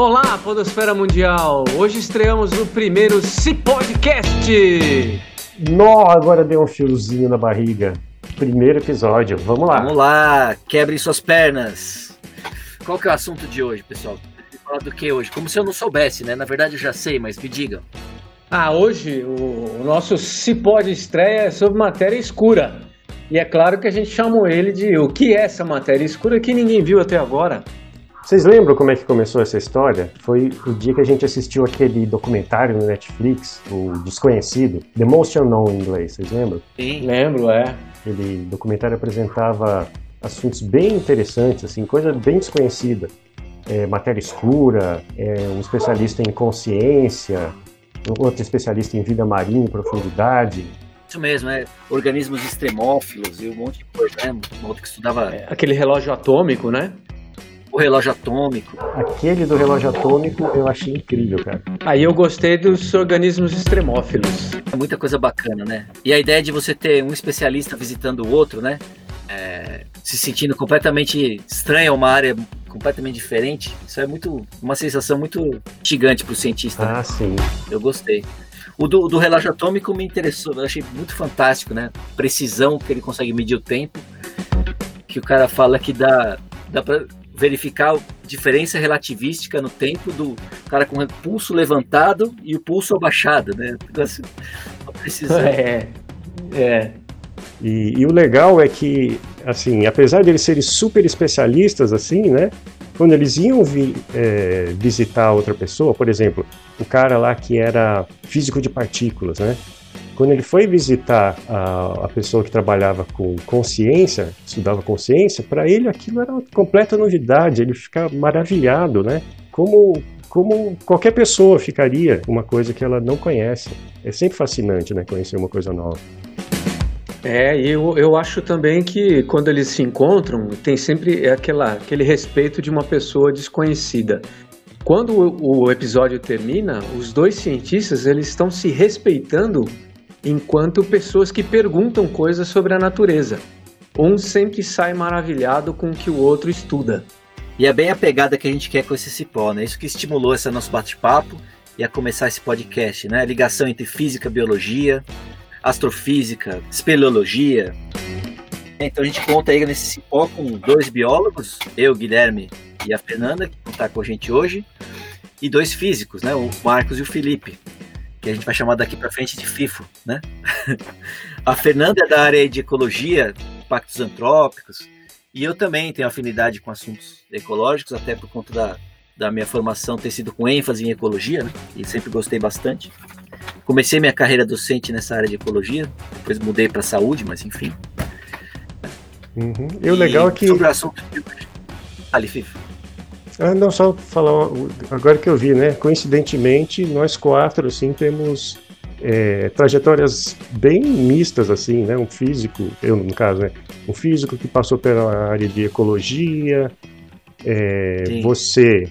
Olá, Podosfera Mundial! Hoje estreamos o primeiro C Podcast! Nó, agora deu um fiozinho na barriga. Primeiro episódio, vamos lá. Vamos lá, quebrem suas pernas. Qual que é o assunto de hoje, pessoal? Falar do que hoje? Como se eu não soubesse, né? Na verdade eu já sei, mas me digam. Ah, hoje o, nosso Cipó estreia é sobre matéria escura. E é claro que a gente chamou ele de o que é essa matéria escura que ninguém viu até agora. Vocês lembram como é que começou essa história? Foi o dia que a gente assistiu aquele documentário no Netflix, o Desconhecido, The Most Unknown em inglês, vocês lembram? Sim. Lembro, é. Aquele documentário apresentava assuntos bem interessantes, assim, coisa bem desconhecida. É, matéria escura, é, um especialista em consciência, outro especialista em vida marinha em profundidade. Isso mesmo, é organismos extremófilos e um monte de coisa, né? Um outro que estudava. É, aquele relógio atômico, né? O relógio atômico. Aquele do relógio atômico eu achei incrível, cara. Aí eu gostei dos organismos extremófilos. É muita coisa bacana, né? E a ideia de você ter um especialista visitando o outro, né? É, se sentindo completamente estranho a uma área completamente diferente, isso é muito uma sensação muito gigante para o cientista. Ah, né? sim. Eu gostei. O do, do, relógio atômico me interessou, eu achei muito fantástico, né? Precisão que ele consegue medir o tempo. Que o cara fala que dá, dá para verificar a diferença relativística no tempo do cara com o pulso levantado e o pulso abaixado, né? Assim, precisão. É, é. E, e, o legal é que, assim, apesar de eles serem super especialistas, assim, né? Quando eles iam vi, é, visitar outra pessoa, por exemplo, o cara lá que era físico de partículas, né? Quando ele foi visitar a, a pessoa que trabalhava com consciência, estudava consciência, para ele aquilo era uma completa novidade, ele fica maravilhado, né? Como, como qualquer pessoa ficaria uma coisa que ela não conhece. É sempre fascinante, né? Conhecer uma coisa nova. É, e eu, eu acho também que quando eles se encontram, tem sempre aquela, aquele respeito de uma pessoa desconhecida. Quando o, o episódio termina, os dois cientistas eles estão se respeitando enquanto pessoas que perguntam coisas sobre a natureza. Um sempre sai maravilhado com o que o outro estuda. E é bem a pegada que a gente quer com esse cipó, né? Isso que estimulou esse nosso bate-papo e a começar esse podcast, né? A ligação entre física, biologia, astrofísica, espeleologia. Então a gente conta aí nesse cipó com dois biólogos, eu, Guilherme e a Fernanda, que estar com a gente hoje, e dois físicos, né, o Marcos e o Felipe, que a gente vai chamar daqui para frente de FIFO, né? a Fernanda é da área de ecologia, impactos antrópicos, e eu também tenho afinidade com assuntos ecológicos, até por conta da, da minha formação ter sido com ênfase em ecologia, né? E sempre gostei bastante. Comecei minha carreira docente nessa área de ecologia, depois mudei para saúde, mas enfim. Uhum. E o legal é que. Sobre o assunto Ali, FIFA. Ah, não, só falar agora que eu vi, né? Coincidentemente, nós quatro, assim, temos é, trajetórias bem mistas, assim, né? Um físico, eu no caso, né? Um físico que passou pela área de ecologia, é, você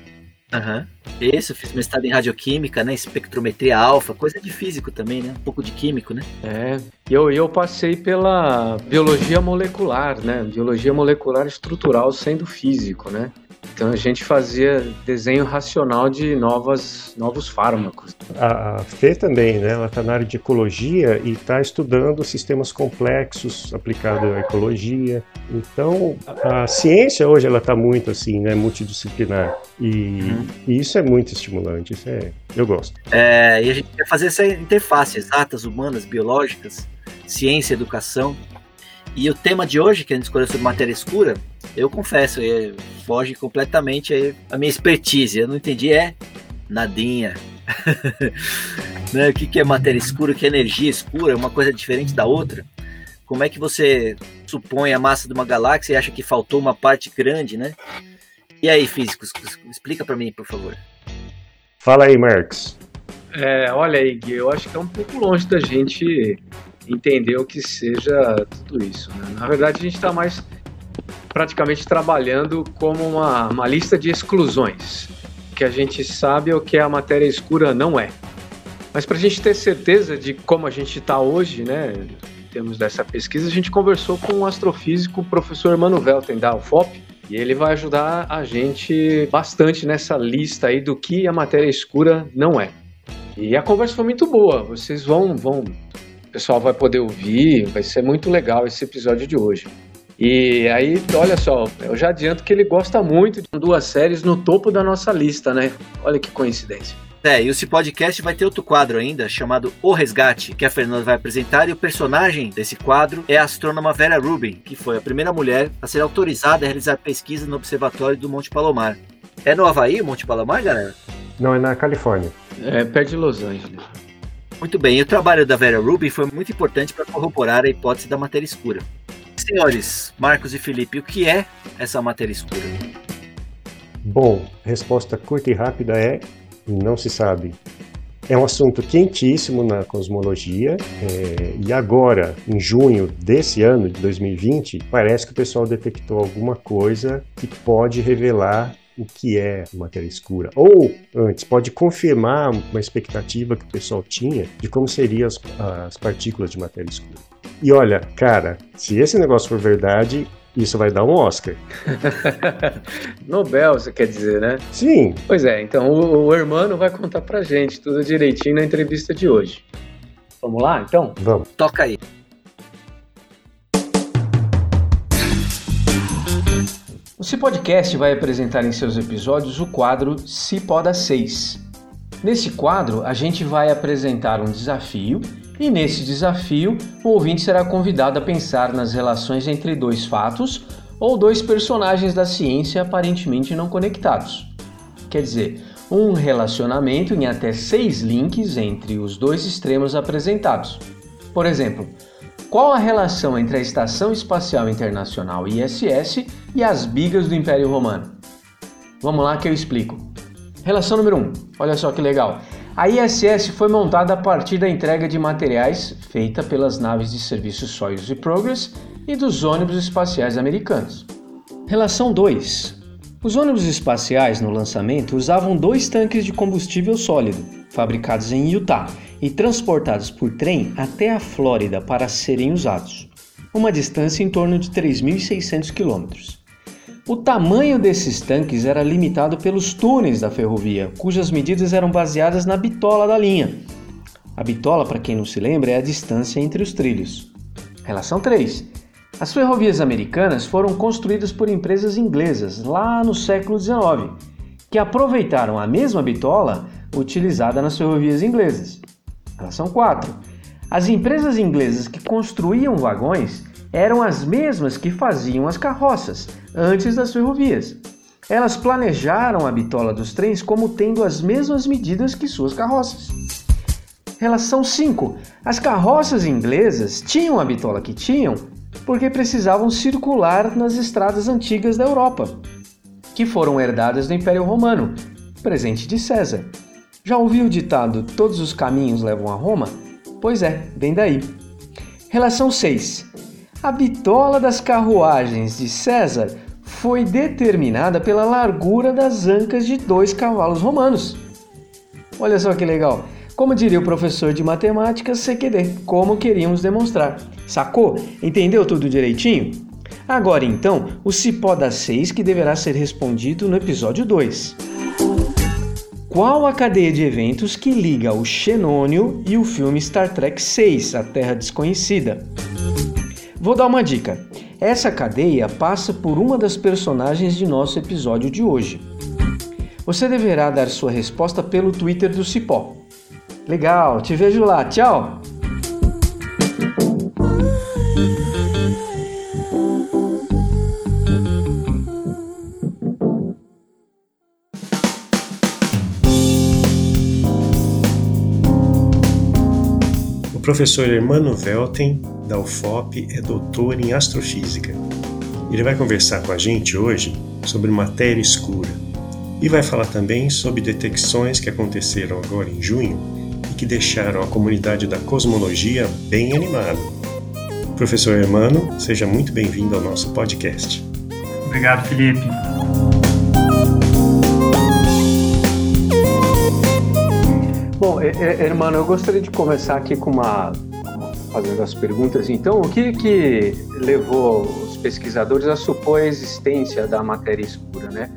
Aham. Uhum. Isso, fiz mestrado em radioquímica, né? Espectrometria alfa, coisa de físico também, né? Um pouco de químico, né? É. E eu, eu passei pela biologia molecular, né? Biologia molecular estrutural sendo físico, né? Então a gente fazia desenho racional de novas, novos fármacos. A Fê também, né? Ela está na área de ecologia e está estudando sistemas complexos aplicados à ecologia. Então a ciência hoje ela está muito assim, né? Multidisciplinar e, uhum. e, isso é muito estimulante. Isso é, eu gosto. É, e a gente quer fazer essa interface exatas, humanas, biológicas, ciência, educação. E o tema de hoje, que a gente escolheu sobre matéria escura, eu confesso, é, foge completamente aí a minha expertise. Eu não entendi, é nadinha. né? O que, que é matéria escura, o que é energia escura, é uma coisa diferente da outra. Como é que você supõe a massa de uma galáxia e acha que faltou uma parte grande, né? E aí, físicos, explica para mim, por favor. Fala aí, Marx. É, olha aí, Gui, eu acho que é um pouco longe da gente entender o que seja tudo isso. Né? Na verdade, a gente está mais praticamente trabalhando como uma, uma lista de exclusões. O que a gente sabe é o que a matéria escura não é. Mas para a gente ter certeza de como a gente está hoje, né, em termos dessa pesquisa, a gente conversou com um astrofísico, o professor Mano Velten, da UFOP, E ele vai ajudar a gente bastante nessa lista aí do que a matéria escura não é. E a conversa foi muito boa. Vocês vão, vão, o pessoal vai poder ouvir. Vai ser muito legal esse episódio de hoje. E aí, olha só, eu já adianto que ele gosta muito de duas séries no topo da nossa lista, né? Olha que coincidência. É, e o podcast vai ter outro quadro ainda, chamado O Resgate, que a Fernanda vai apresentar, e o personagem desse quadro é a astrônoma Vera Rubin, que foi a primeira mulher a ser autorizada a realizar pesquisa no Observatório do Monte Palomar. É no Havaí, o Monte Palomar, galera? Não, é na Califórnia. É perto de Los Angeles. Muito bem, e o trabalho da Vera Rubin foi muito importante para corroborar a hipótese da matéria escura. Senhores, Marcos e Felipe, o que é essa matéria escura? Bom, resposta curta e rápida é: não se sabe. É um assunto quentíssimo na cosmologia é, e agora, em junho desse ano, de 2020, parece que o pessoal detectou alguma coisa que pode revelar o que é matéria escura. Ou, antes, pode confirmar uma expectativa que o pessoal tinha de como seriam as, as partículas de matéria escura. E olha, cara, se esse negócio for verdade, isso vai dar um Oscar. Nobel, você quer dizer, né? Sim. Pois é, então o, o Hermano vai contar pra gente tudo direitinho na entrevista de hoje. Vamos lá, então? Vamos. Toca aí. O Cipodcast vai apresentar em seus episódios o quadro Cipoda 6. Nesse quadro, a gente vai apresentar um desafio e nesse desafio, o ouvinte será convidado a pensar nas relações entre dois fatos ou dois personagens da ciência aparentemente não conectados. Quer dizer, um relacionamento em até seis links entre os dois extremos apresentados. Por exemplo, qual a relação entre a Estação Espacial Internacional ISS e as bigas do Império Romano? Vamos lá que eu explico. Relação número 1. Um. Olha só que legal. A ISS foi montada a partir da entrega de materiais feita pelas naves de serviço Soyuz e Progress e dos ônibus espaciais americanos. Relação 2. Os ônibus espaciais no lançamento usavam dois tanques de combustível sólido, fabricados em Utah e transportados por trem até a Flórida para serem usados, uma distância em torno de 3.600 quilômetros. O tamanho desses tanques era limitado pelos túneis da ferrovia, cujas medidas eram baseadas na bitola da linha. A bitola, para quem não se lembra, é a distância entre os trilhos. Relação 3. As ferrovias americanas foram construídas por empresas inglesas lá no século XIX, que aproveitaram a mesma bitola utilizada nas ferrovias inglesas. Relação 4. As empresas inglesas que construíam vagões eram as mesmas que faziam as carroças antes das ferrovias. Elas planejaram a bitola dos trens como tendo as mesmas medidas que suas carroças. Relação 5. As carroças inglesas tinham a bitola que tinham porque precisavam circular nas estradas antigas da Europa, que foram herdadas do Império Romano, presente de César. Já ouviu o ditado Todos os caminhos levam a Roma? Pois é, vem daí. Relação 6. A bitola das carruagens de César foi determinada pela largura das ancas de dois cavalos romanos. Olha só que legal! Como diria o professor de matemática CQD, como queríamos demonstrar. Sacou? Entendeu tudo direitinho? Agora então, o cipó das seis que deverá ser respondido no episódio 2. Qual a cadeia de eventos que liga o Xenônio e o filme Star Trek 6, A Terra Desconhecida? Vou dar uma dica. Essa cadeia passa por uma das personagens de nosso episódio de hoje. Você deverá dar sua resposta pelo Twitter do Cipó. Legal, te vejo lá. Tchau! Professor Hermano Velten da UFOP, é doutor em astrofísica. Ele vai conversar com a gente hoje sobre matéria escura e vai falar também sobre detecções que aconteceram agora em junho e que deixaram a comunidade da cosmologia bem animada. Professor Hermano, seja muito bem-vindo ao nosso podcast. Obrigado, Felipe. Bom, Hermano, eu gostaria de começar aqui com uma fazendo as perguntas. Então, o que que levou os pesquisadores a supor a existência da matéria escura, né?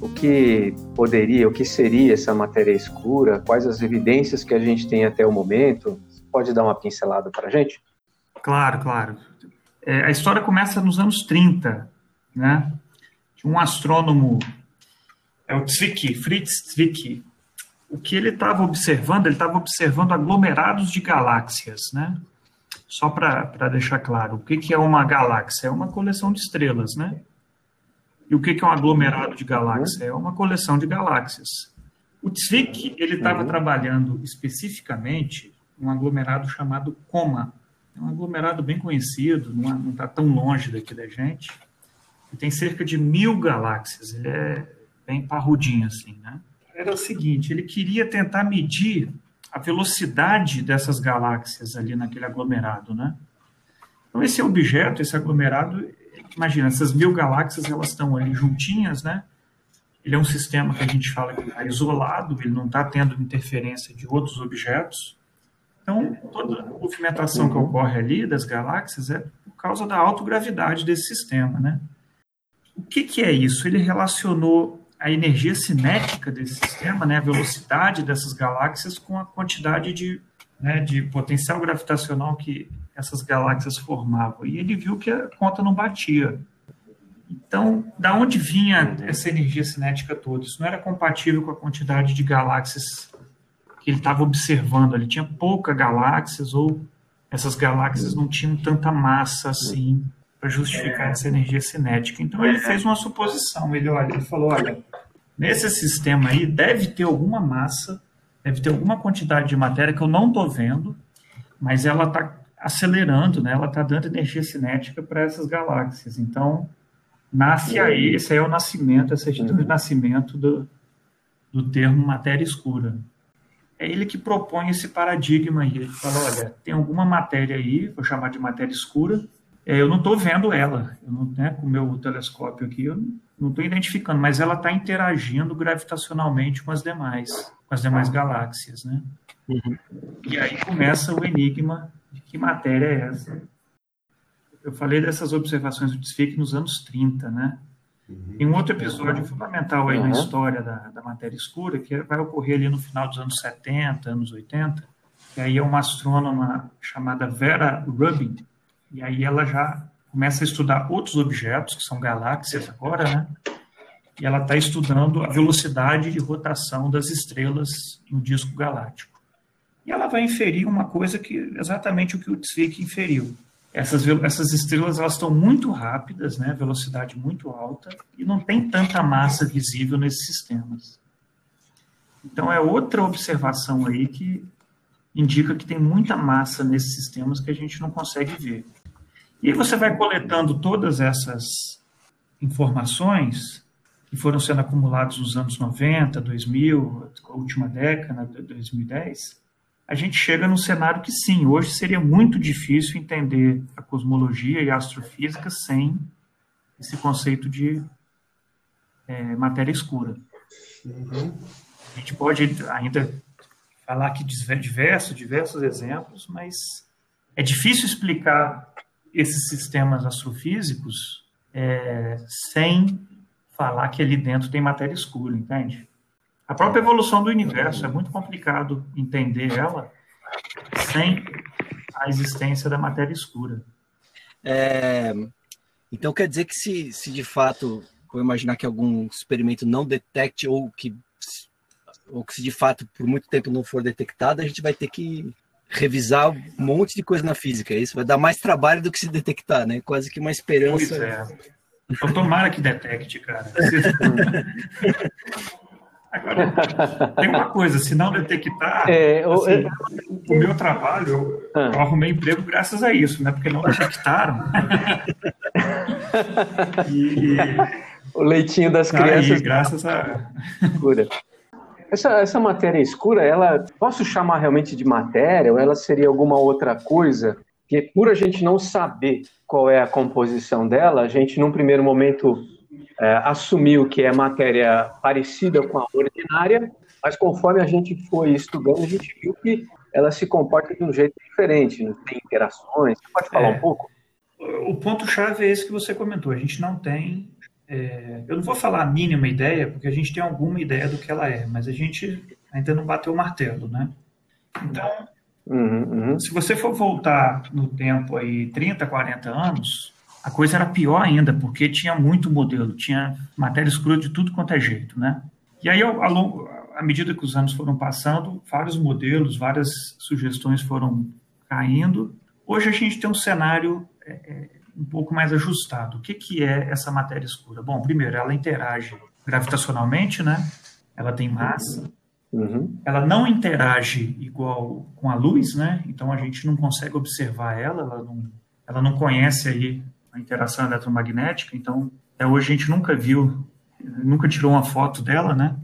O que poderia, o que seria essa matéria escura? Quais as evidências que a gente tem até o momento? Você pode dar uma pincelada para a gente? Claro, claro. É, a história começa nos anos 30, né? De um astrônomo, é o Zwicky, Fritz Zwicky. O que ele estava observando, ele estava observando aglomerados de galáxias, né? Só para deixar claro, o que, que é uma galáxia? É uma coleção de estrelas, né? E o que, que é um aglomerado de galáxias? É uma coleção de galáxias. O Zwick, ele estava uhum. trabalhando especificamente um aglomerado chamado Coma. É um aglomerado bem conhecido, não está tão longe daqui da gente. Tem cerca de mil galáxias, ele é bem parrudinho assim, né? Era o seguinte, ele queria tentar medir a velocidade dessas galáxias ali naquele aglomerado, né? Então, esse objeto, esse aglomerado, imagina, essas mil galáxias, elas estão ali juntinhas, né? Ele é um sistema que a gente fala que está isolado, ele não está tendo interferência de outros objetos. Então, toda a movimentação que ocorre ali das galáxias é por causa da autogravidade desse sistema, né? O que, que é isso? Ele relacionou a energia cinética desse sistema, né, a velocidade dessas galáxias com a quantidade de, né, de potencial gravitacional que essas galáxias formavam. E ele viu que a conta não batia. Então, da onde vinha essa energia cinética toda? Isso não era compatível com a quantidade de galáxias que ele estava observando. Ele tinha pouca galáxias ou essas galáxias não tinham tanta massa assim para justificar essa energia cinética. Então ele fez uma suposição. Ele olha, ele falou, olha, nesse sistema aí deve ter alguma massa, deve ter alguma quantidade de matéria que eu não estou vendo, mas ela está acelerando, né? Ela está dando energia cinética para essas galáxias. Então nasce aí, esse aí é o nascimento, esse é o nascimento do, do termo matéria escura. É ele que propõe esse paradigma aí. Ele fala, olha, tem alguma matéria aí, vou chamar de matéria escura, eu não estou vendo ela, não, né, com o meu telescópio aqui, eu não estou identificando, mas ela está interagindo gravitacionalmente com as demais, com as demais galáxias, né? Uhum. E aí começa o enigma de que matéria é essa. Eu falei dessas observações do Desfique nos anos 30, né? Uhum. Em um outro episódio fundamental aí uhum. na história da, da matéria escura, que vai ocorrer ali no final dos anos 70, anos 80, que aí é uma astrônoma chamada Vera Rubin, e aí ela já começa a estudar outros objetos, que são galáxias agora, né? E ela está estudando a velocidade de rotação das estrelas no disco galáctico. E ela vai inferir uma coisa que exatamente o que o Zwick inferiu. Essas, essas estrelas elas estão muito rápidas, né, velocidade muito alta, e não tem tanta massa visível nesses sistemas. Então é outra observação aí que indica que tem muita massa nesses sistemas que a gente não consegue ver. E você vai coletando todas essas informações que foram sendo acumuladas nos anos 90, 2000, a última década, 2010, a gente chega num cenário que sim, hoje seria muito difícil entender a cosmologia e a astrofísica sem esse conceito de é, matéria escura. Uhum. A gente pode ainda falar aqui diversos, diversos exemplos, mas é difícil explicar esses sistemas astrofísicos é, sem falar que ali dentro tem matéria escura, entende? A própria evolução do universo é muito complicado entender ela sem a existência da matéria escura. É, então quer dizer que se, se de fato, vou imaginar que algum experimento não detecte ou que ou que se de fato por muito tempo não for detectado, a gente vai ter que revisar um monte de coisa na física. Isso vai dar mais trabalho do que se detectar, né? Quase que uma esperança. Pois é. Então, tomara que detecte, cara. Agora, tem uma coisa, se não detectar, é, o, assim, é, o meu trabalho, ah. eu arrumei emprego graças a isso, né? Porque não detectaram. e, o leitinho das crianças. Aí, graças a. Essa, essa matéria escura, ela posso chamar realmente de matéria ou ela seria alguma outra coisa? Que por a gente não saber qual é a composição dela, a gente num primeiro momento é, assumiu que é matéria parecida com a ordinária, mas conforme a gente foi estudando, a gente viu que ela se comporta de um jeito diferente, não tem interações. Você pode falar é. um pouco? O ponto-chave é esse que você comentou. A gente não tem. É, eu não vou falar a mínima ideia, porque a gente tem alguma ideia do que ela é, mas a gente ainda não bateu o martelo, né? Então, uhum, uhum. se você for voltar no tempo aí 30, 40 anos, a coisa era pior ainda, porque tinha muito modelo, tinha matéria escura de tudo quanto é jeito, né? E aí, ao, ao, à medida que os anos foram passando, vários modelos, várias sugestões foram caindo. Hoje a gente tem um cenário é, é, um pouco mais ajustado. O que, que é essa matéria escura? Bom, primeiro, ela interage gravitacionalmente, né? Ela tem massa. Uhum. Ela não interage igual com a luz, né? Então a gente não consegue observar ela, ela não, ela não conhece aí a interação eletromagnética. Então, até hoje a gente nunca viu, nunca tirou uma foto dela, né?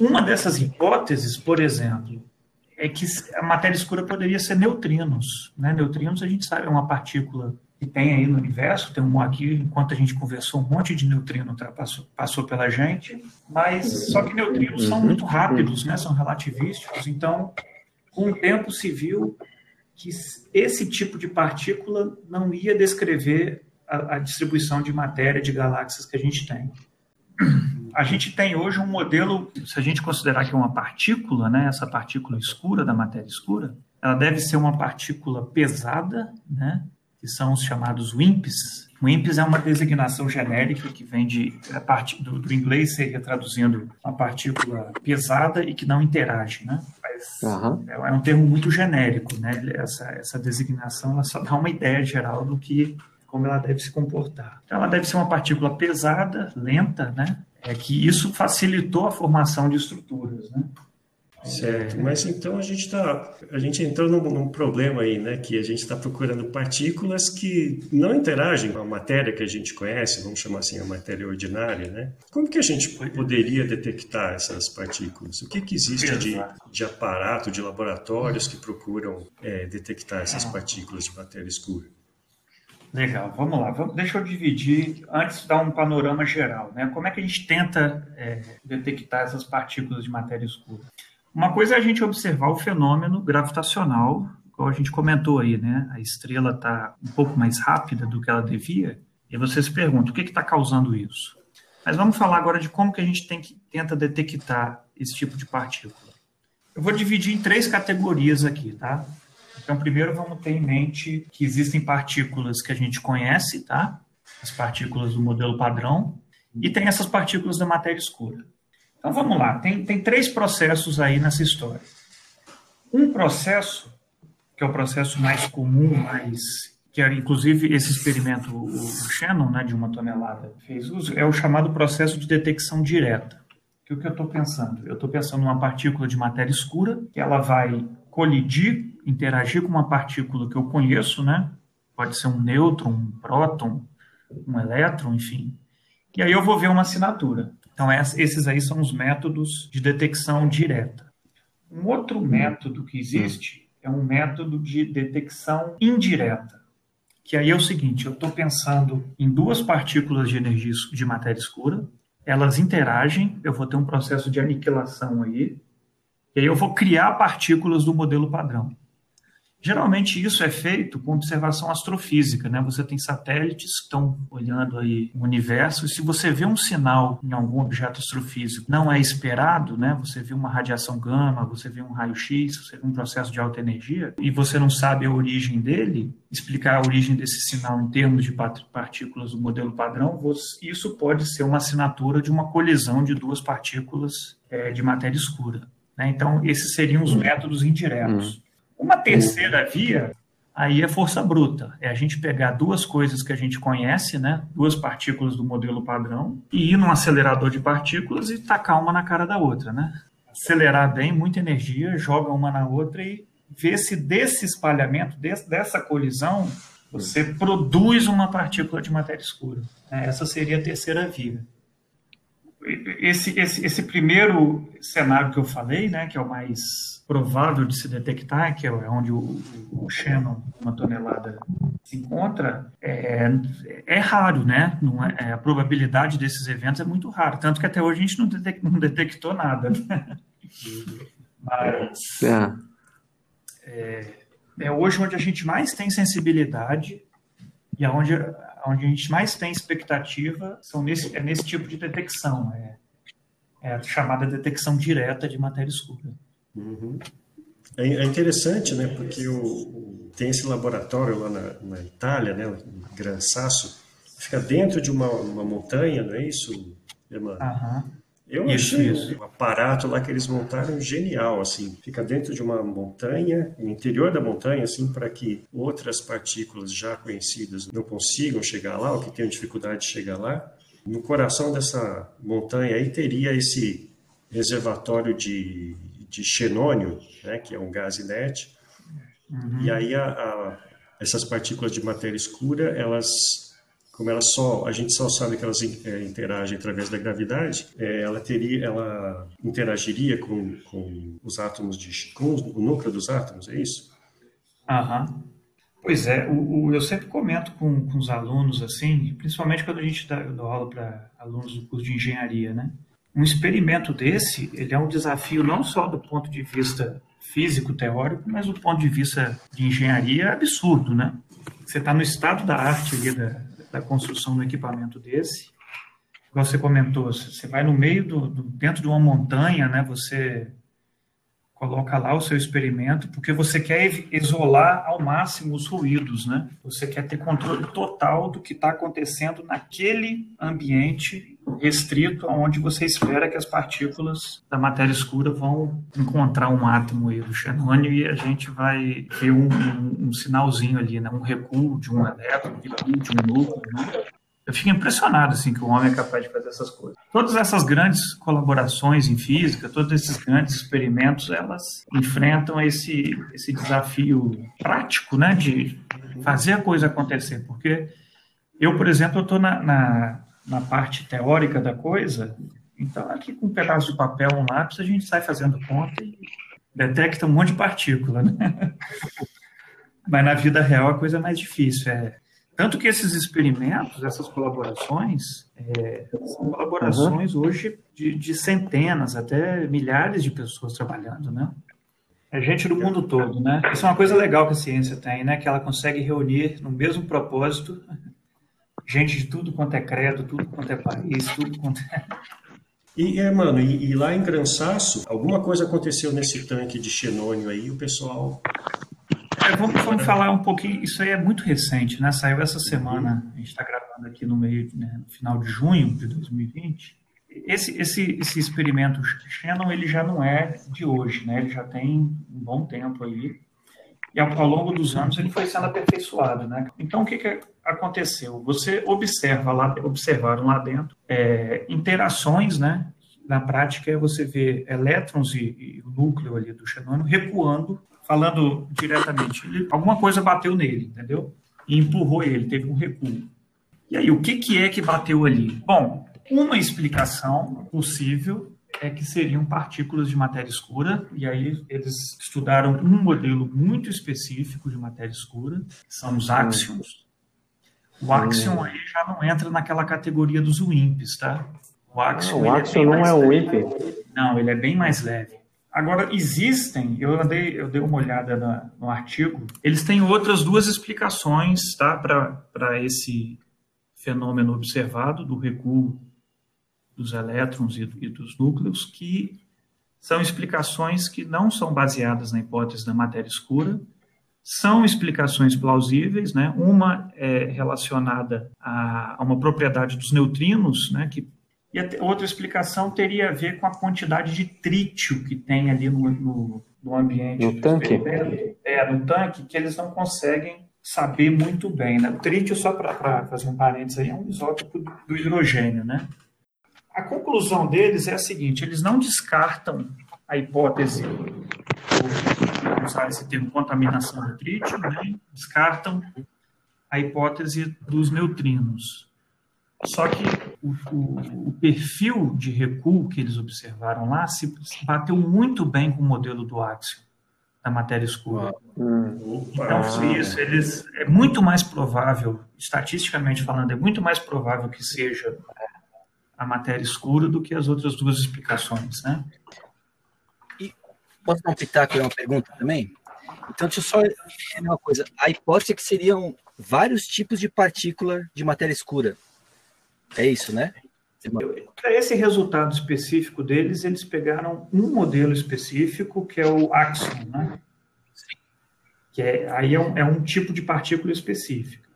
Uma dessas hipóteses, por exemplo, é que a matéria escura poderia ser neutrinos. Né? Neutrinos, a gente sabe, é uma partícula que tem aí no universo, tem um aqui, enquanto a gente conversou, um monte de neutrino passou, pela gente, mas só que neutrinos são muito rápidos, né? são relativísticos, então, com o tempo se viu que esse tipo de partícula não ia descrever a, a distribuição de matéria de galáxias que a gente tem a gente tem hoje um modelo, se a gente considerar que é uma partícula, né, essa partícula escura da matéria escura, ela deve ser uma partícula pesada, né, que são os chamados WIMPs. WIMPs é uma designação genérica que vem de parte do, do, inglês seria traduzindo uma partícula pesada e que não interage, né? Mas uhum. é, é, um termo muito genérico, né? Essa, essa designação ela só dá uma ideia geral do que como ela deve se comportar. Então, ela deve ser uma partícula pesada, lenta, né? É que isso facilitou a formação de estruturas, né? Certo, mas então a gente está, a gente entrou num, num, problema aí, né, que a gente está procurando partículas que não interagem com a matéria que a gente conhece, vamos chamar assim a matéria ordinária, né? Como que a gente poderia detectar essas partículas? O que, que existe de, de aparato, de laboratórios que procuram é, detectar essas ah. partículas de matéria escura? Legal, vamos lá. Vamos, deixa eu dividir, antes de dar um panorama geral. Né? Como é que a gente tenta é, detectar essas partículas de matéria escura? Uma coisa é a gente observar o fenômeno gravitacional, como a gente comentou aí, né? A estrela está um pouco mais rápida do que ela devia, e você se pergunta, o que está causando isso? Mas vamos falar agora de como que a gente tem que, tenta detectar esse tipo de partícula. Eu vou dividir em três categorias aqui, tá? Então, primeiro vamos ter em mente que existem partículas que a gente conhece, tá? As partículas do modelo padrão, e tem essas partículas da matéria escura. Então vamos lá, tem, tem três processos aí nessa história. Um processo, que é o processo mais comum, mais que é, inclusive esse experimento o Shannon, né, de uma tonelada, fez uso, é o chamado processo de detecção direta. Que o que eu estou pensando? Eu estou pensando numa partícula de matéria escura, que ela vai colidir, interagir com uma partícula que eu conheço, né? Pode ser um nêutron, um próton, um elétron, enfim. E aí eu vou ver uma assinatura. Então, esses aí são os métodos de detecção direta. Um outro método que existe é um método de detecção indireta. Que aí é o seguinte: eu estou pensando em duas partículas de energia de matéria escura, elas interagem, eu vou ter um processo de aniquilação aí, e aí eu vou criar partículas do modelo padrão. Geralmente isso é feito com observação astrofísica, né? Você tem satélites que estão olhando aí o universo e se você vê um sinal em algum objeto astrofísico não é esperado, né? Você vê uma radiação gama, você vê um raio-x, você vê um processo de alta energia e você não sabe a origem dele, explicar a origem desse sinal em termos de partículas do modelo padrão, isso pode ser uma assinatura de uma colisão de duas partículas é, de matéria escura. Né? Então, esses seriam os métodos indiretos. Uma terceira via, aí é força bruta. É a gente pegar duas coisas que a gente conhece, né? duas partículas do modelo padrão, e ir num acelerador de partículas e tacar uma na cara da outra. Né? Acelerar bem, muita energia, joga uma na outra e ver se desse espalhamento, dessa colisão, você produz uma partícula de matéria escura. Essa seria a terceira via esse, esse, esse primeiro cenário que eu falei, né, que é o mais provável de se detectar, que é onde o, o Shannon, uma tonelada, se encontra, é, é raro, né? Não é, é, a probabilidade desses eventos é muito rara, tanto que até hoje a gente não, detec, não detectou nada. Né? Mas é. é, é hoje onde a gente mais tem sensibilidade E aonde, onde a gente mais tem expectativa são nesse, é nesse tipo de detecção, é, é a chamada detecção direta de matéria escura. Uhum. É, é, interessante, né, porque o, o, tem esse laboratório lá na, na Itália, né, em Gran Sasso, fica dentro de uma, uma montanha, não é isso, Emmanuel? Uhum. Eu isso, achei isso. um aparato lá que eles montaram genial, assim. Fica dentro de uma montanha, no interior da montanha, assim, para que outras partículas já conhecidas não consigam chegar lá, ou que tenham dificuldade de chegar lá. No coração dessa montanha aí teria esse reservatório de, de xenônio, né, que é um gás inerte. Uhum. E aí a, a, essas partículas de matéria escura, elas como ela só a gente só sabe que elas é, interagem através da gravidade, é, ela teria, ela interagiria com, com os átomos de com o núcleo dos átomos, é isso? Aham. Pois é, o, o, eu sempre comento com, com os alunos assim, principalmente quando a gente dá, aula para alunos do curso de engenharia, né? Um experimento desse, ele é um desafio não só do ponto de vista físico teórico, mas do ponto de vista de engenharia absurdo, né? Você está no estado da arte ali da, da construção do equipamento desse. Igual você comentou, você vai no meio do, do, dentro de uma montanha, né? Você coloca lá o seu experimento, porque você quer isolar ao máximo os ruídos, né? Você quer ter controle total do que está acontecendo naquele ambiente restrito onde você espera que as partículas da matéria escura vão encontrar um átomo aí do xenônio e a gente vai ver um, um, um sinalzinho ali, né? Um recuo de um elétron, um recuo de um núcleo, né? Eu fico impressionado assim que o homem é capaz de fazer essas coisas. Todas essas grandes colaborações em física, todos esses grandes experimentos, elas enfrentam esse esse desafio prático, né, de fazer a coisa acontecer. Porque eu, por exemplo, estou na, na, na, parte teórica da coisa, então aqui com um pedaço de papel, um lápis, a gente sai fazendo conta e detecta um monte de partícula, né? Mas na vida real a coisa é mais difícil. É tanto que esses experimentos, essas colaborações, é, são colaborações uhum. hoje de, de, centenas, até milhares de pessoas trabalhando, né? É gente do mundo todo, né? Isso é uma coisa legal que a ciência tem, né? Que ela consegue reunir no mesmo propósito gente de tudo quanto é credo, tudo quanto é país, tudo quanto é... E, é, mano, e, e, lá em Grançaço, alguma coisa aconteceu nesse tanque de xenônio aí, o pessoal é, vamos, vamos, falar um pouquinho. Isso aí é muito recente, né? Saiu essa semana. A gente está gravando aqui no meio, né, no final de junho de 2020. Esse, esse, esse experimento Shannon ele já não é de hoje, né? Ele já tem um bom tempo aí. E ao, ao longo dos anos ele foi sendo aperfeiçoado, né? Então o que, que aconteceu? Você observa lá, observaram lá dentro é, interações, né? Na prática, você vê elétrons e, e o núcleo ali do xenônio recuando falando diretamente, ele, alguma coisa bateu nele, entendeu? E empurrou ele, teve um recuo. E aí, o que, que é que bateu ali? Bom, uma explicação possível é que seriam partículas de matéria escura, e aí eles estudaram um modelo muito específico de matéria escura, que são os áxions. O áxion aí já não entra naquela categoria dos WIMPs, tá? O áxion, ah, o áxion é não é um WIMP? Não, ele é bem mais leve. Agora, existem, eu, andei, eu dei uma olhada na, no artigo, eles têm outras duas explicações tá, para esse fenômeno observado do recuo dos elétrons e, e dos núcleos, que são explicações que não são baseadas na hipótese da matéria escura, são explicações plausíveis, né? Uma é relacionada a, uma propriedade dos neutrinos, né? Que e a outra explicação teria a ver com a quantidade de trítio que tem ali no, no, no ambiente. No tanque? É, no tanque, que eles não conseguem saber muito bem. Né? O trítio, só para fazer um parênteses aí, é um isótopo do hidrogênio. Né? A conclusão deles é a seguinte: eles não descartam a hipótese, usar esse termo, contaminação do trítio, né? descartam a hipótese dos neutrinos. Só que o, o, o, perfil de recuo que eles observaram lá se bateu muito bem com o modelo do Axio, da matéria escura. Hum. Então, isso, eles, é muito mais provável, estatisticamente falando, é muito mais provável que seja a matéria escura do que as outras duas explicações, né? E posso dar um pitaco e uma pergunta também? Então, deixa eu só uma coisa. A hipótese é que seriam vários tipos de partícula de matéria escura. É isso, né? Para esse resultado específico deles, eles pegaram um modelo específico, que é o Axion, né? Que é, aí é um, é um tipo de partícula específica.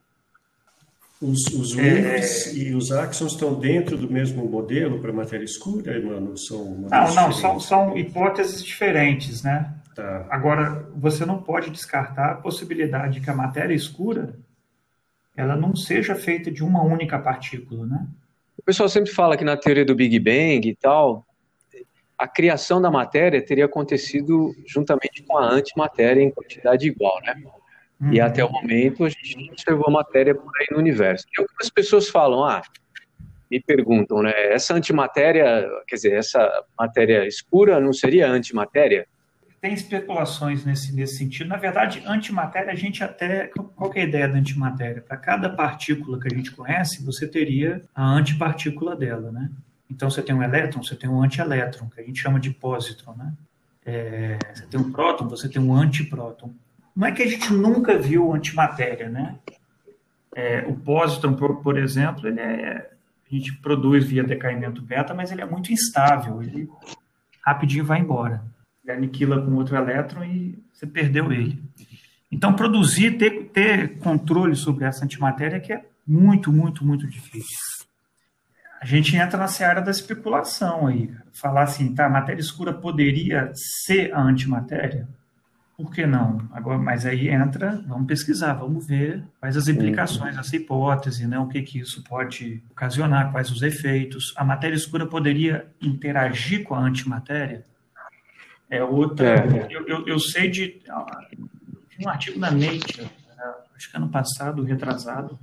Os, os é... e os Axions estão dentro do mesmo modelo para matéria escura, mano? São não, não, são, são hipóteses diferentes, né? Tá. Agora, você não pode descartar a possibilidade de que a matéria escura ela não seja feita de uma única partícula, né? O pessoal sempre fala que na teoria do Big Bang e tal, a criação da matéria teria acontecido juntamente com a antimatéria em quantidade igual, né? Uhum. E até o momento a gente não observou matéria por aí no universo. E o que as pessoas falam, ah, me perguntam, né? Essa antimatéria, quer dizer, essa matéria escura não seria antimatéria? Tem especulações nesse, nesse sentido. Na verdade, antimatéria, a gente até. Qual é a ideia da antimatéria? Para cada partícula que a gente conhece, você teria a antipartícula dela, né? Então, você tem um elétron, você tem um antielétron, que a gente chama de pósitron, né? É, você tem um próton, você tem um antipróton. Não é que a gente nunca viu antimatéria, né? É, o pósitron, por, por exemplo, ele é, a gente produz via decaimento beta, mas ele é muito instável, ele rapidinho vai embora aniquila com outro elétron e você perdeu ele. Então, produzir, ter, ter controle sobre essa antimatéria que é muito, muito, muito difícil. A gente entra na seara da especulação aí. Falar assim, tá, a matéria escura poderia ser a antimatéria? Por que não? Agora, mas aí entra, vamos pesquisar, vamos ver quais as implicações dessa hipótese, né? o que, que isso pode ocasionar, quais os efeitos. A matéria escura poderia interagir com a antimatéria? É outra. É. Eu, eu, eu, sei de um artigo na Nature, né, acho que ano passado, retrasado,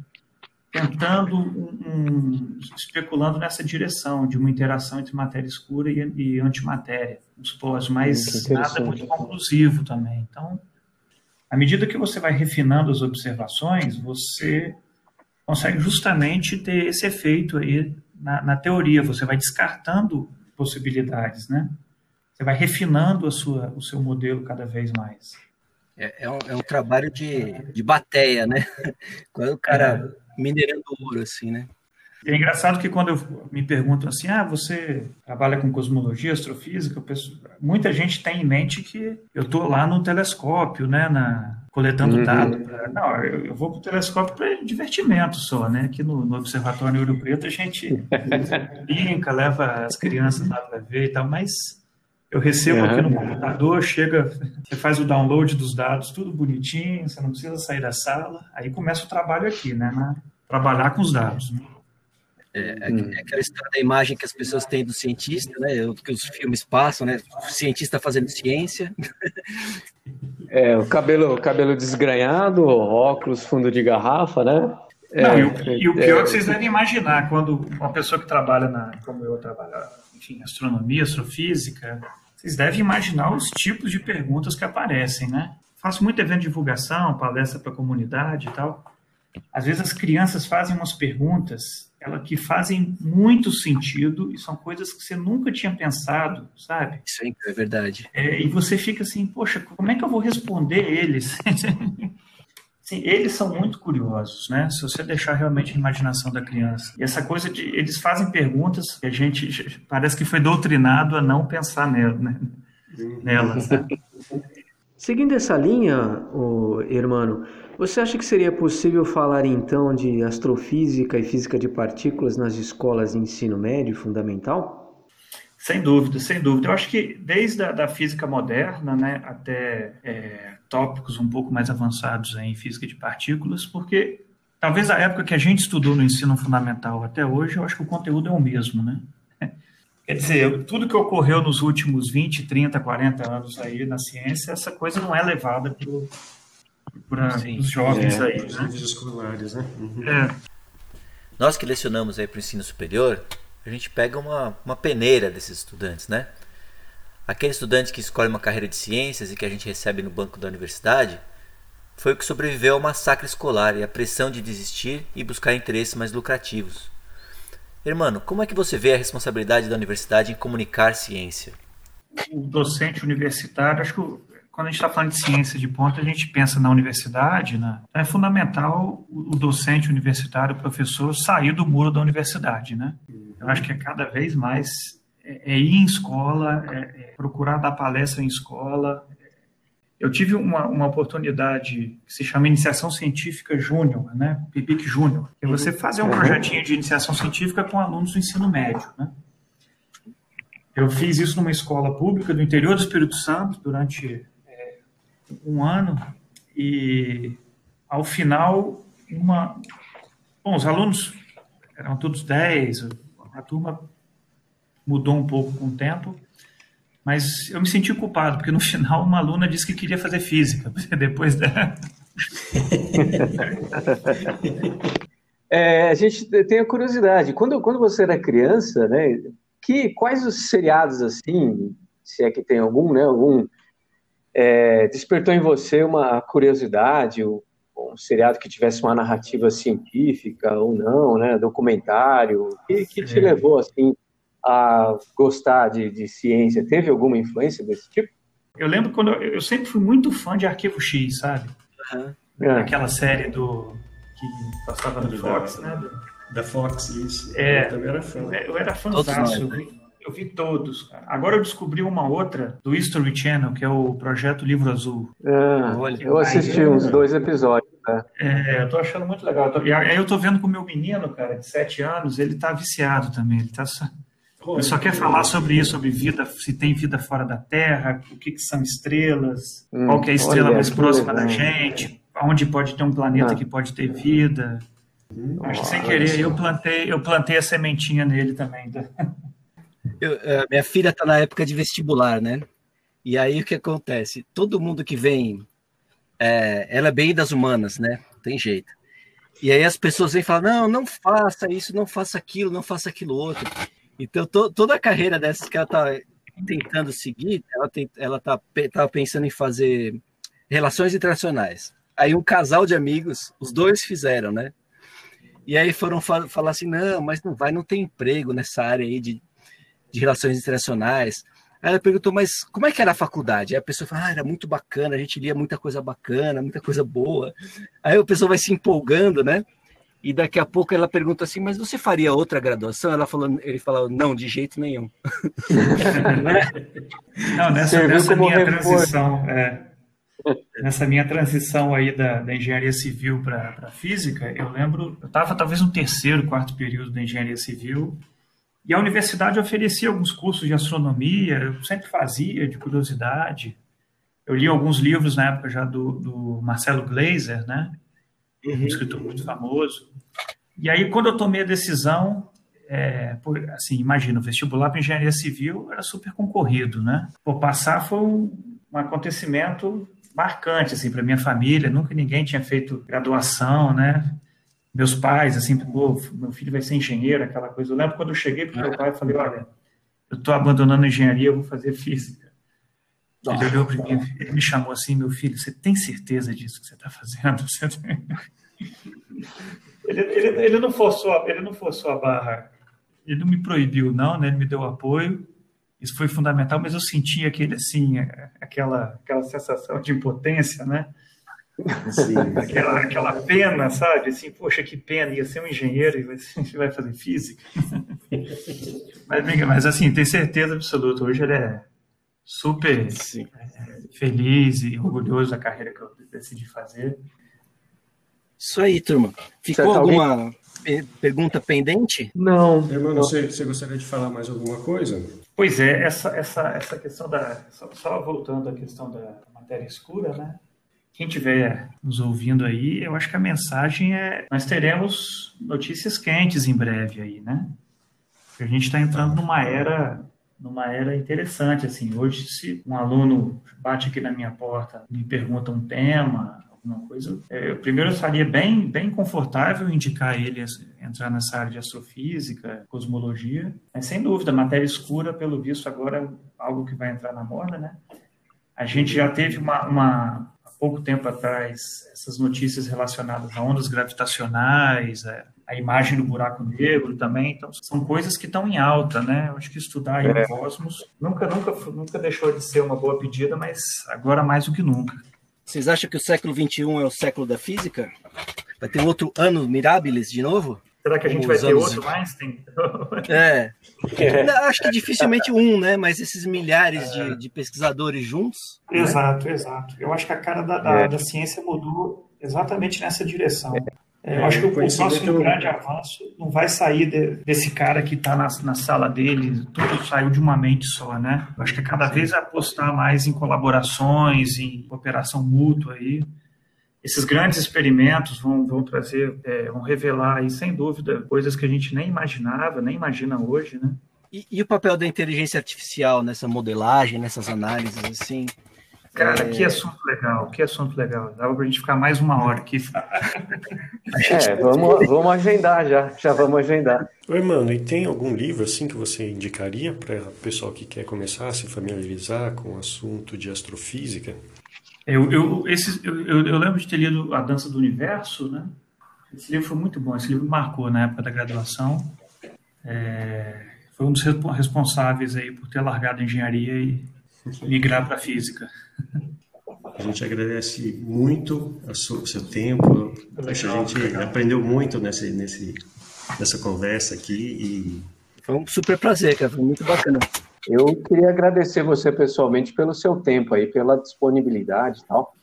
tentando um, especulando nessa direção de uma interação entre matéria escura e, e antimatéria, os pós, mas nada muito conclusivo também. Então, à medida que você vai refinando as observações, você consegue justamente ter esse efeito aí na, na teoria. Você vai descartando possibilidades, né? Você vai refinando a sua, o seu modelo cada vez mais. É, é, um, é um trabalho de, de bateia, né? Quando o cara é. minerando ouro, assim, né? É engraçado que quando eu, me perguntam assim, ah, você trabalha com cosmologia, astrofísica, penso, muita gente tem em mente que eu estou lá no telescópio, né, na, coletando uhum. dados. Não, eu, eu vou para o telescópio para divertimento só, né? Aqui no, no Observatório Ouro Preto a gente brinca, leva as crianças lá para ver e tal, mas eu recebo aqui no computador, chega, você faz o download dos dados, tudo bonitinho, você não precisa sair da sala. Aí começa o trabalho aqui, né? Na, trabalhar com os dados. Né? É, é, é, aquela história da imagem que as pessoas têm do cientista, né? O que os filmes passam, né? O cientista fazendo ciência. É, o cabelo, cabelo desgranhado, óculos fundo de garrafa, né? É, não, e, o, e o pior é que vocês devem imaginar, quando uma pessoa que trabalha na, como eu trabalho, enfim, astronomia, astrofísica, vocês devem imaginar os tipos de perguntas que aparecem, né? Faço muito evento de divulgação, palestra para a comunidade e tal. Às vezes as crianças fazem umas perguntas ela, que fazem muito sentido e são coisas que você nunca tinha pensado, sabe? Isso é verdade. É, e você fica assim, poxa, como é que eu vou responder eles? Sim, eles são muito curiosos, né? Se você deixar realmente a imaginação da criança. E essa coisa de. Eles fazem perguntas que a gente parece que foi doutrinado a não pensar nela, né? nelas. Né? Seguindo essa linha, o irmão, você acha que seria possível falar então de astrofísica e física de partículas nas escolas de ensino médio fundamental? Sem dúvida, sem dúvida. Eu acho que desde a da física moderna né, até é, tópicos um pouco mais avançados em física de partículas, porque talvez a época que a gente estudou no ensino fundamental até hoje, eu acho que o conteúdo é o mesmo, né? Quer dizer, tudo que ocorreu nos últimos 20, 30, 40 anos aí na ciência, essa coisa não é levada para os jovens é, aí, né? escolares, né? Uhum. É. Nós que lecionamos aí para o ensino superior, a gente pega uma, uma peneira desses estudantes, né? Aquele estudante que escolhe uma carreira de ciências e que a gente recebe no banco da universidade foi o que sobreviveu ao massacre escolar e à pressão de desistir e buscar interesses mais lucrativos. Irmão, como é que você vê a responsabilidade da universidade em comunicar ciência? O docente universitário, acho que quando a gente está falando de ciência de ponta, a gente pensa na universidade, né? é fundamental o docente universitário, o professor, sair do muro da universidade. Né? Eu acho que é cada vez mais é, é ir em escola, é, é procurar dar palestra em escola. Eu tive uma, uma oportunidade que se chama Iniciação Científica Júnior, né? PIBIC Júnior, que é você fazer um projetinho de iniciação científica com alunos do ensino médio. Né? Eu fiz isso numa escola pública do interior do Espírito Santo durante um ano e ao final uma bom os alunos eram todos 10 a turma mudou um pouco com o tempo mas eu me senti culpado porque no final uma aluna disse que queria fazer física depois da é, a gente tem a curiosidade quando quando você era criança né que quais os seriados assim se é que tem algum né algum é, despertou em você uma curiosidade, um, um seriado que tivesse uma narrativa científica ou não, né, documentário, que, que te levou assim a gostar de, de, ciência? Teve alguma influência desse tipo? Eu lembro quando eu, eu sempre fui muito fã de Arquivo X, sabe? Uhum. É. Aquela série do que passava no Fox, né? Da Fox, isso. É, eu também era fã. Eu era fãzaço. Eu vi todos, cara. Agora eu descobri uma outra do History Channel, que é o projeto Livro Azul. É, eu assisti uns dois episódios. Né? É, eu tô achando muito legal. E aí eu tô vendo com o meu menino, cara, de sete anos, ele tá viciado também. Ele tá. Ele só quer falar sobre isso, sobre vida, se tem vida fora da Terra, o que, que são estrelas, hum, qual que é a estrela mais próxima da gente, onde pode ter um planeta ah. que pode ter vida. Acho que sem querer eu plantei, eu plantei a sementinha nele também. Tá? Eu, uh, minha filha está na época de vestibular, né? E aí o que acontece? Todo mundo que vem, é, ela é bem das humanas, né? Tem jeito. E aí as pessoas vêm falar: não, não faça isso, não faça aquilo, não faça aquilo outro. Então to, toda a carreira dessas que ela está tentando seguir, ela tem, ela tá, tá pensando em fazer relações internacionais. Aí um casal de amigos, os dois fizeram, né? E aí foram falar assim: não, mas não vai, não tem emprego nessa área aí de de relações internacionais. Aí ela perguntou, mas como é que era a faculdade? Aí a pessoa falou, ah, era muito bacana, a gente lia muita coisa bacana, muita coisa boa. Aí a pessoa vai se empolgando, né? E daqui a pouco ela pergunta assim, mas você faria outra graduação? Ela falou, ele falou, não, de jeito nenhum. não, nessa, nessa minha transição, é, nessa minha transição aí da, da engenharia civil para física, eu lembro, eu estava talvez no terceiro, quarto período da engenharia civil, e a universidade oferecia alguns cursos de astronomia, eu sempre fazia, de curiosidade. Eu li alguns livros na época já do, do Marcelo Gleiser, né? Um uhum. escritor muito famoso. E aí, quando eu tomei a decisão, é, por, assim, imagina, o vestibular para engenharia civil era super concorrido, né? Por passar foi um, um acontecimento marcante, assim, para minha família. Nunca ninguém tinha feito graduação, né? meus pais, assim, meu filho vai ser engenheiro, aquela coisa. Eu lembro quando eu cheguei para o meu pai e falei, olha, eu estou abandonando a engenharia, eu vou fazer física. Ele olhou para mim, ele me chamou assim, meu filho, você tem certeza disso que você está fazendo? Você ele, ele, ele, não forçou, ele não forçou a barra, ele não me proibiu, não, né? Ele me deu apoio. Isso foi fundamental, mas eu senti aquele assim, aquela, aquela sensação de impotência, né? aquela, aquela pena, sabe? Assim, poxa, que pena, ia ser um engenheiro e vai, vai fazer física. mas, mas assim, tem certeza absoluta, hoje ele é super é, feliz e orgulhoso da carreira que eu decidi fazer. Isso aí, turma. Ficou alguma pergunta pendente? Não. Irmão, você, você gostaria de falar mais alguma coisa? Pois é, essa, essa, essa questão da. Só, só voltando à questão da matéria escura, né? quem estiver nos ouvindo aí, eu acho que a mensagem é: nós teremos notícias quentes em breve aí, né? A gente está entrando numa era numa era interessante assim. Hoje se um aluno bate aqui na minha porta me pergunta um tema alguma coisa é, eu primeiro estaria bem bem confortável indicar ele entrar nessa área de astrofísica cosmologia. Mas sem dúvida matéria escura pelo visto agora é algo que vai entrar na moda né? A gente já teve uma, uma pouco tempo atrás essas notícias relacionadas a ondas gravitacionais, é, a imagem do buraco negro também. Então, são coisas que estão em alta, né? Eu acho que estudar é. o cosmos nunca, nunca, nunca deixou de ser uma boa pedida, mas agora mais do que nunca. Vocês acham que o século XXI é o século da física? Vai ter outro ano Mirabilis de novo? Será que a gente vai ter outro Einstein? É. é. Acho que dificilmente um, né? Mas esses milhares de, de pesquisadores juntos. Né? Exato, né? exato. Eu acho que a cara da, da, é. da ciência mudou exatamente nessa direção. É, eu acho que o, o próximo grande avanço não vai sair de, desse cara que está na, na, sala dele, tudo saiu de uma mente só, né? Eu acho que cada vez apostar mais em colaborações, em cooperação mútua aí. Esses grandes experimentos vão, vão trazer, é, vão revelar aí, sem dúvida, coisas que a gente nem imaginava, nem imagina hoje, né? E, e o papel da inteligência artificial nessa modelagem, nessas análises, assim? Cara, é... que assunto legal, que assunto legal. Dava pra gente ficar mais uma hora aqui. é, vamos, vamos agendar já, já vamos agendar. Oi, mano, e tem algum livro assim que você indicaria para o pessoal que quer começar a se familiarizar com o assunto de astrofísica? Eu, eu, esse, eu, eu, lembro de ter lido A Dança do Universo, né? Esse livro foi muito bom, esse livro marcou na época da graduação. É, foi um dos responsáveis aí por ter largado a engenharia e migrar para a física. A gente agradece muito o seu tempo. Acho a gente aprendeu muito nesse, nesse, nessa conversa aqui. E... Foi um super prazer, cara. Foi muito bacana. Eu queria agradecer você pessoalmente pelo seu tempo aí, pela disponibilidade e tal.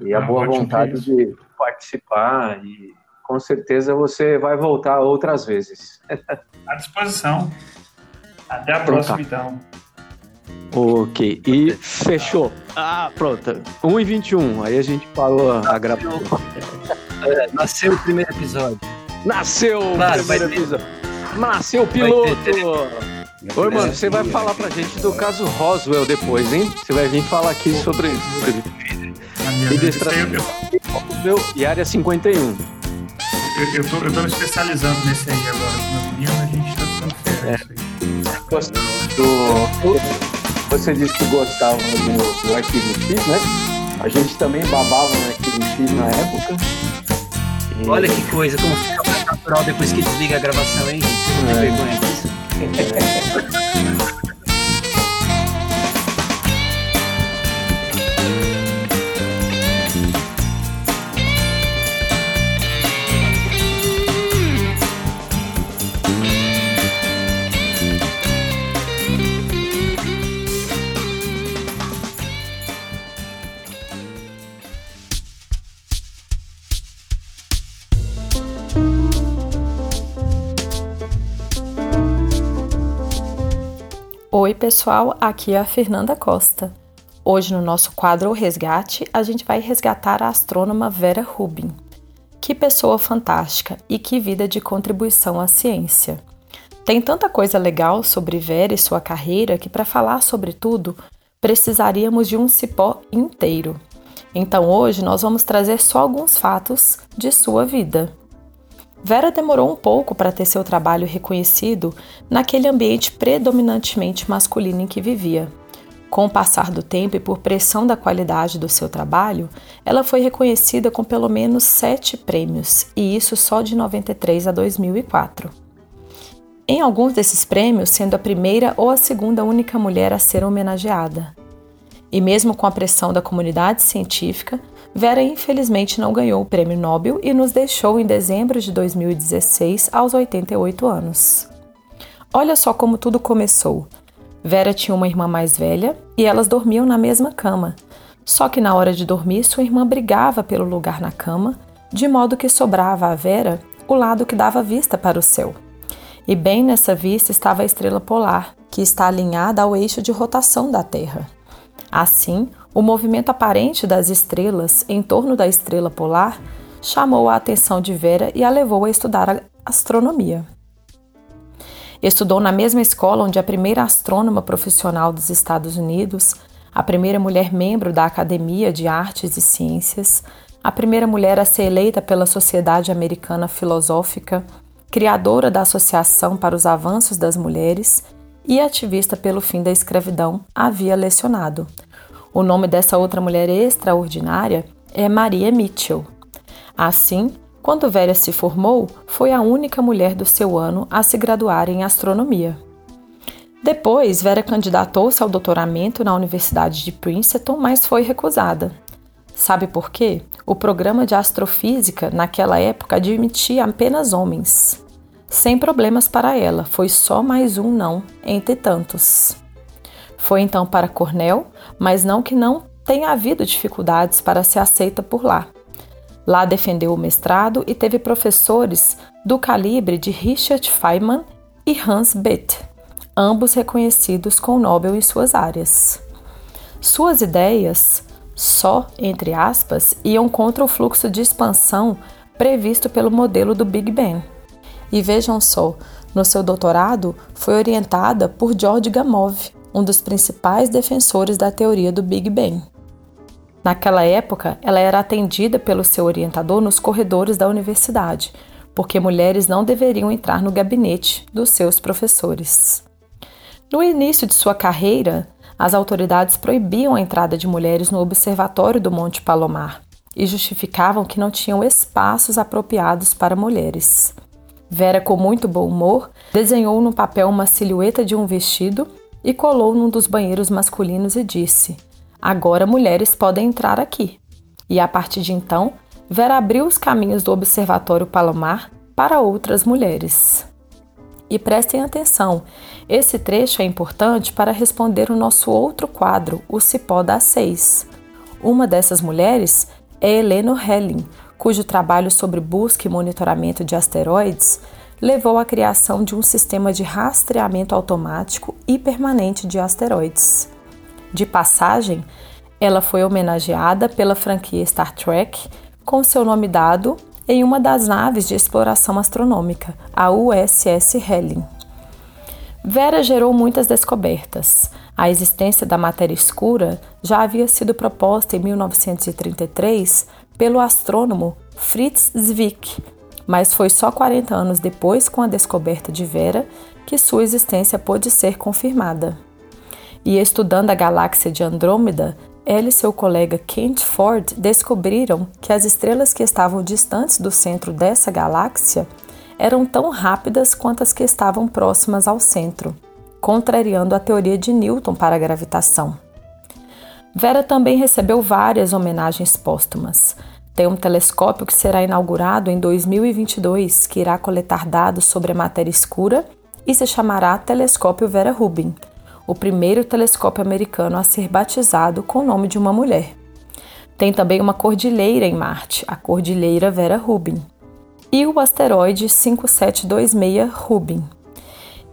E a ah, boa vontade de participar. E com certeza você vai voltar outras vezes. À disposição. Até a próxima, então. Ok, e fechou. Ah, pronto. 1 e 21, aí a gente parou a gravação. É, nasceu o primeiro episódio. Nasceu o primeiro episódio. Nasceu o piloto. Oi, mano, você vai falar pra gente do caso Roswell depois, hein? Você vai vir falar aqui sobre Roswell e Área 51. Eu, eu, tô, eu tô me especializando nesse aí agora meu menino, a gente tá ficando férias. É. Do, você disse que gostava do, do Arquivo X, né? A gente também babava no Arquivo X na época. E... Olha que coisa, como fica mais natural depois que desliga a gravação, hein? Não é. vergonha disso? É. Oi, pessoal, aqui é a Fernanda Costa. Hoje, no nosso quadro O Resgate, a gente vai resgatar a astrônoma Vera Rubin. Que pessoa fantástica e que vida de contribuição à ciência. Tem tanta coisa legal sobre Vera e sua carreira que, para falar sobre tudo, precisaríamos de um cipó inteiro. Então, hoje, nós vamos trazer só alguns fatos de sua vida. Vera demorou um pouco para ter seu trabalho reconhecido naquele ambiente predominantemente masculino em que vivia. Com o passar do tempo e por pressão da qualidade do seu trabalho, ela foi reconhecida com pelo menos sete prêmios, e isso só de 93 a 2004. Em alguns desses prêmios, sendo a primeira ou a segunda única mulher a ser homenageada. E mesmo com a pressão da comunidade científica, Vera infelizmente não ganhou o prêmio Nobel e nos deixou em dezembro de 2016 aos 88 anos. Olha só como tudo começou. Vera tinha uma irmã mais velha e elas dormiam na mesma cama. Só que na hora de dormir, sua irmã brigava pelo lugar na cama, de modo que sobrava a Vera o lado que dava vista para o céu. E bem nessa vista estava a estrela polar, que está alinhada ao eixo de rotação da Terra. Assim, o movimento aparente das estrelas em torno da estrela polar chamou a atenção de Vera e a levou a estudar a astronomia. Estudou na mesma escola onde a primeira astrônoma profissional dos Estados Unidos, a primeira mulher membro da Academia de Artes e Ciências, a primeira mulher a ser eleita pela Sociedade Americana Filosófica, criadora da Associação para os Avanços das Mulheres e ativista pelo fim da escravidão, havia lecionado. O nome dessa outra mulher extraordinária é Maria Mitchell. Assim, Quando Vera se formou, foi a única mulher do seu ano a se graduar em astronomia. Depois, Vera candidatou-se ao doutoramento na Universidade de Princeton, mas foi recusada. Sabe por quê? O programa de astrofísica naquela época admitia apenas homens. Sem problemas para ela, foi só mais um não entre tantos. Foi então para Cornell, mas não que não tenha havido dificuldades para ser aceita por lá. Lá defendeu o mestrado e teve professores do calibre de Richard Feynman e Hans Bethe, ambos reconhecidos com o Nobel em suas áreas. Suas ideias, só entre aspas, iam contra o fluxo de expansão previsto pelo modelo do Big Bang. E vejam só, no seu doutorado foi orientada por George Gamow, um dos principais defensores da teoria do Big Bang. Naquela época, ela era atendida pelo seu orientador nos corredores da universidade, porque mulheres não deveriam entrar no gabinete dos seus professores. No início de sua carreira, as autoridades proibiam a entrada de mulheres no observatório do Monte Palomar e justificavam que não tinham espaços apropriados para mulheres. Vera, com muito bom humor, desenhou no papel uma silhueta de um vestido e colou num dos banheiros masculinos e disse: Agora mulheres podem entrar aqui. E a partir de então, Vera abriu os caminhos do Observatório Palomar para outras mulheres. E prestem atenção, esse trecho é importante para responder o nosso outro quadro, o Cipó das Seis. Uma dessas mulheres é Helena Helling, cujo trabalho sobre busca e monitoramento de asteroides levou à criação de um sistema de rastreamento automático e permanente de asteroides. De passagem, ela foi homenageada pela franquia Star Trek com seu nome dado em uma das naves de exploração astronômica, a USS Helen. Vera gerou muitas descobertas. A existência da matéria escura já havia sido proposta em 1933 pelo astrônomo Fritz Zwick, mas foi só 40 anos depois, com a descoberta de Vera, que sua existência pôde ser confirmada. E estudando a galáxia de Andrômeda, ela e seu colega Kent Ford descobriram que as estrelas que estavam distantes do centro dessa galáxia eram tão rápidas quanto as que estavam próximas ao centro, contrariando a teoria de Newton para a gravitação. Vera também recebeu várias homenagens póstumas. Tem um telescópio que será inaugurado em 2022, que irá coletar dados sobre a matéria escura e se chamará Telescópio Vera Rubin, o primeiro telescópio americano a ser batizado com o nome de uma mulher. Tem também uma cordilheira em Marte, a Cordilheira Vera Rubin, e o asteroide 5726 Rubin,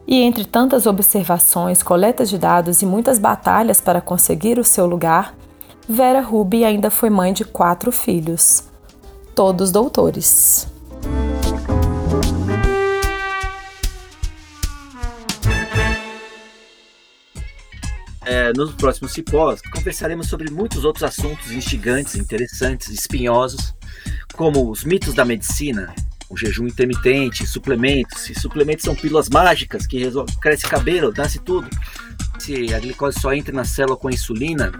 e entre tantas observações, coletas de dados e muitas batalhas para conseguir o seu lugar, Vera Ruby ainda foi mãe de quatro filhos, todos doutores. É, nos próximos cipós, conversaremos sobre muitos outros assuntos instigantes, interessantes, espinhosos, como os mitos da medicina, o jejum intermitente, suplementos. Se suplementos são pílulas mágicas que resolve, cresce cabelo, nasce tudo. Se a glicose só entra na célula com a insulina.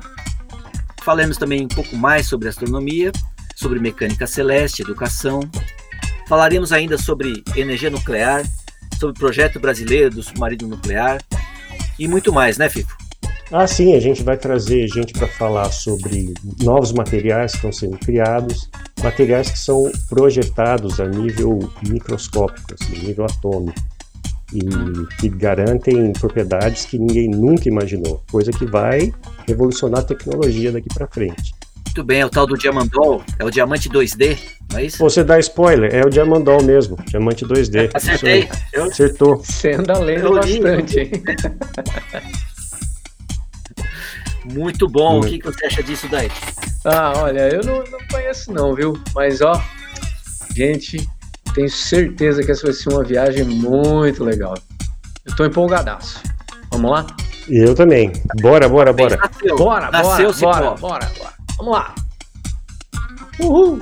Falamos também um pouco mais sobre astronomia, sobre mecânica celeste, educação. Falaremos ainda sobre energia nuclear, sobre o projeto brasileiro do submarino nuclear e muito mais, né, Fifo? Ah, sim, a gente vai trazer gente para falar sobre novos materiais que estão sendo criados, materiais que são projetados a nível microscópico, assim, nível atômico, e que garantem propriedades que ninguém nunca imaginou, coisa que vai revolucionar a tecnologia daqui para frente. Muito bem, é o tal do Diamandol, é o diamante 2D, não é isso? Você dá spoiler, é o Diamandol mesmo, diamante 2D. Acertei. Eu... Acertou. Você anda lendo bastante, hein? Muito bom. Muito. O que, que você acha disso daí? Ah, olha, eu não, não conheço não, viu? Mas ó, gente, tenho certeza que essa vai ser uma viagem muito legal. Eu tô empolgadaço. Vamos lá? Eu também. Bora, bora, bora. Nasceu. Bora, Nasceu bora, bora, bora, bora. Vamos lá. Uhul.